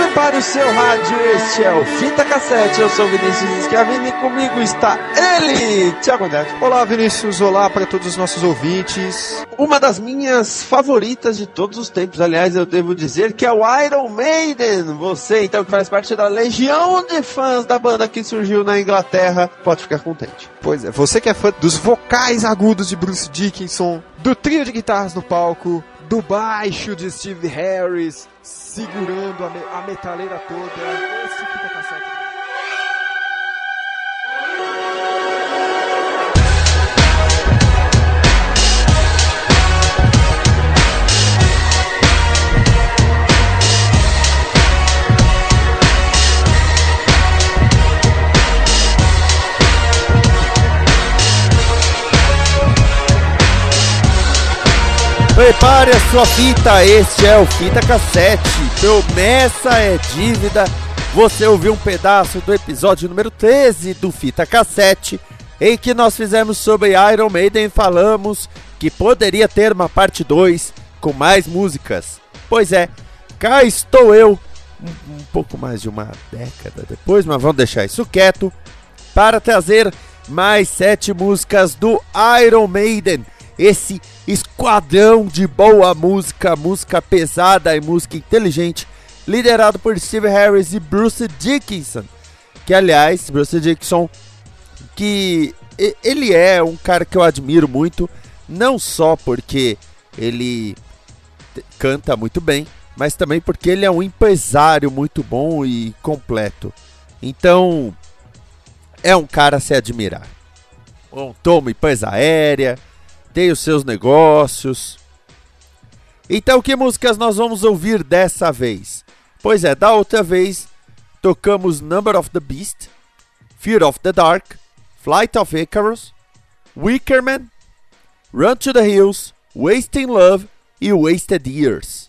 Prepare o seu rádio, este é o Fita Cassete. Eu sou Vinícius Schiavini e comigo está ele, Thiago Neto. Olá, Vinícius. Olá para todos os nossos ouvintes. Uma das minhas favoritas de todos os tempos, aliás, eu devo dizer que é o Iron Maiden. Você, então, que faz parte da legião de fãs da banda que surgiu na Inglaterra, pode ficar contente. Pois é, você que é fã dos vocais agudos de Bruce Dickinson, do trio de guitarras no palco, do baixo de Steve Harris, segurando a, me a metaleira toda. Esse Prepare a sua fita, este é o Fita Cassete. Promessa é dívida. Você ouviu um pedaço do episódio número 13 do Fita Cassete, em que nós fizemos sobre Iron Maiden e falamos que poderia ter uma parte 2 com mais músicas. Pois é, cá estou eu, um, pouco mais de uma década depois, mas vamos deixar isso quieto, para trazer mais sete músicas do Iron Maiden esse esquadrão de boa música, música pesada e música inteligente, liderado por Steve Harris e Bruce Dickinson. Que aliás, Bruce Dickinson, que ele é um cara que eu admiro muito, não só porque ele canta muito bem, mas também porque ele é um empresário muito bom e completo. Então, é um cara a se admirar. Um toma empresa aérea, tem os seus negócios. Então, que músicas nós vamos ouvir dessa vez? Pois é, da outra vez tocamos Number of the Beast, Fear of the Dark, Flight of Icarus, Wickerman, Run to the Hills, Wasting Love e Wasted Years.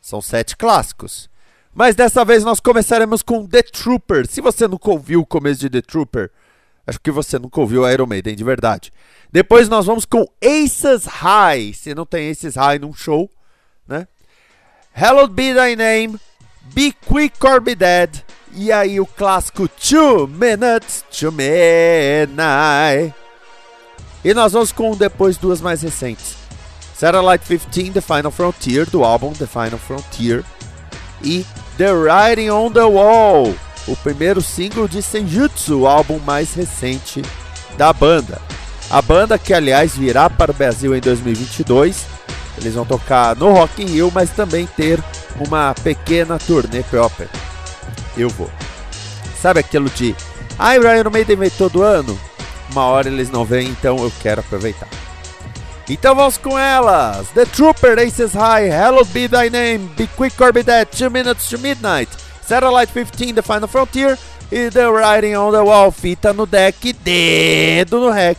São sete clássicos. Mas dessa vez nós começaremos com The Trooper. Se você nunca ouviu o começo de The Trooper, acho que você nunca ouviu Iron Maiden de verdade. Depois nós vamos com Aces High. Se não tem Aces High num show, né? Hallowed Be Thy Name, Be Quick or Be Dead. E aí o clássico Two Minutes to Midnight. E nós vamos com depois duas mais recentes. Satellite 15, The Final Frontier, do álbum The Final Frontier. E The Writing on the Wall, o primeiro single de Senjutsu, o álbum mais recente da banda. A banda que, aliás, virá para o Brasil em 2022. Eles vão tocar no Rock in Rio, mas também ter uma pequena turnê própria. Eu vou. Sabe aquilo de... Ai, ah, Iron Maiden vem todo ano? Uma hora eles não vêm, então eu quero aproveitar. Então vamos com elas! The Trooper, Aces High, Hallowed Be Thy Name, Be Quick or Be Dead, 2 Minutes to Midnight, Satellite 15, The Final Frontier e The Writing on the Wall, fita no deck, dedo no rec.